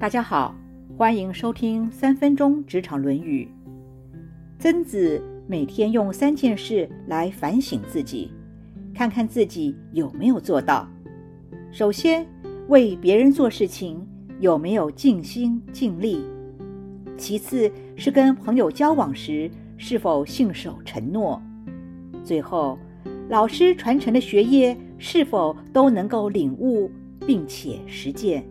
大家好，欢迎收听三分钟职场论语。曾子每天用三件事来反省自己，看看自己有没有做到。首先，为别人做事情有没有尽心尽力；其次是跟朋友交往时是否信守承诺；最后，老师传承的学业是否都能够领悟并且实践。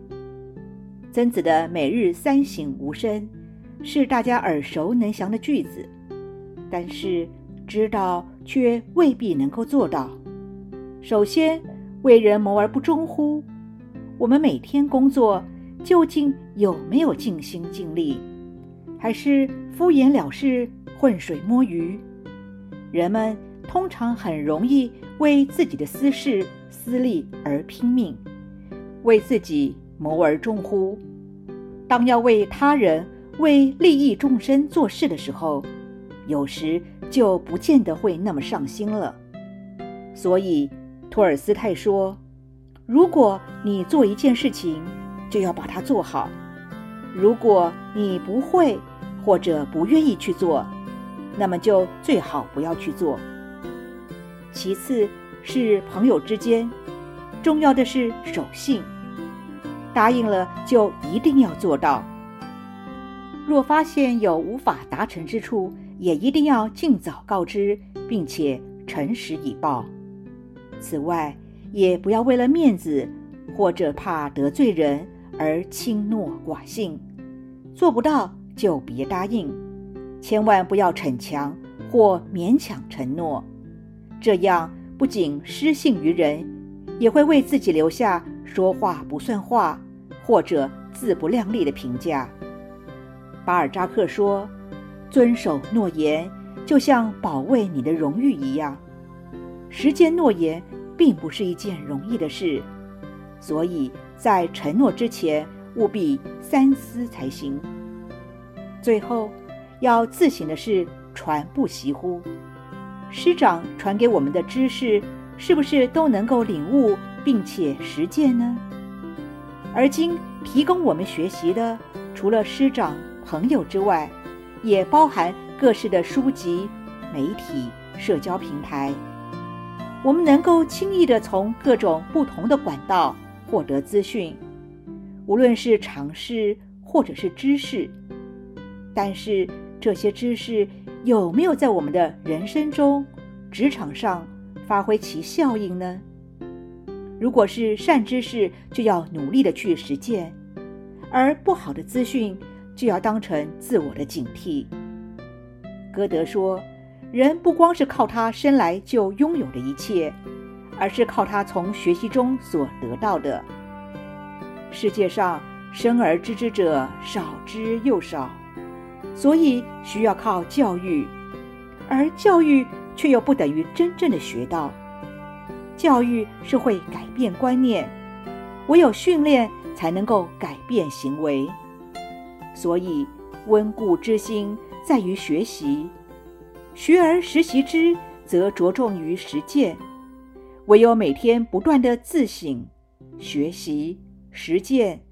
曾子的每日三省吾身，是大家耳熟能详的句子，但是知道却未必能够做到。首先，为人谋而不忠乎？我们每天工作究竟有没有尽心尽力，还是敷衍了事、浑水摸鱼？人们通常很容易为自己的私事、私利而拼命，为自己。谋而终乎？当要为他人、为利益众生做事的时候，有时就不见得会那么上心了。所以，托尔斯泰说：“如果你做一件事情，就要把它做好；如果你不会或者不愿意去做，那么就最好不要去做。”其次是朋友之间，重要的是守信。答应了就一定要做到。若发现有无法达成之处，也一定要尽早告知，并且诚实以报。此外，也不要为了面子或者怕得罪人而轻诺寡信。做不到就别答应，千万不要逞强或勉强承诺。这样不仅失信于人，也会为自己留下。说话不算话，或者自不量力的评价。巴尔扎克说：“遵守诺言，就像保卫你的荣誉一样。实践诺言并不是一件容易的事，所以在承诺之前务必三思才行。最后，要自省的是：传不习乎？师长传给我们的知识，是不是都能够领悟？”并且实践呢？而今提供我们学习的，除了师长、朋友之外，也包含各式的书籍、媒体、社交平台。我们能够轻易的从各种不同的管道获得资讯，无论是常识或者是知识。但是这些知识有没有在我们的人生中、职场上发挥其效应呢？如果是善知识，就要努力的去实践；而不好的资讯，就要当成自我的警惕。歌德说：“人不光是靠他生来就拥有的一切，而是靠他从学习中所得到的。世界上生而知之者少之又少，所以需要靠教育，而教育却又不等于真正的学到。”教育是会改变观念，唯有训练才能够改变行为。所以，温故知新在于学习，学而时习之，则着重于实践。唯有每天不断的自省、学习、实践，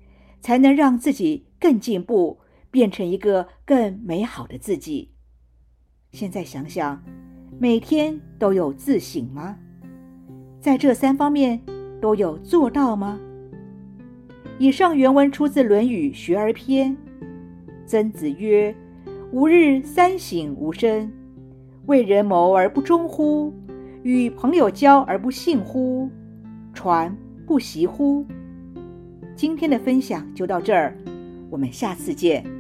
才能让自己更进步，变成一个更美好的自己。现在想想，每天都有自省吗？在这三方面都有做到吗？以上原文出自《论语·学而篇》。曾子曰：“吾日三省吾身：为人谋而不忠乎？与朋友交而不信乎？传不习乎？”今天的分享就到这儿，我们下次见。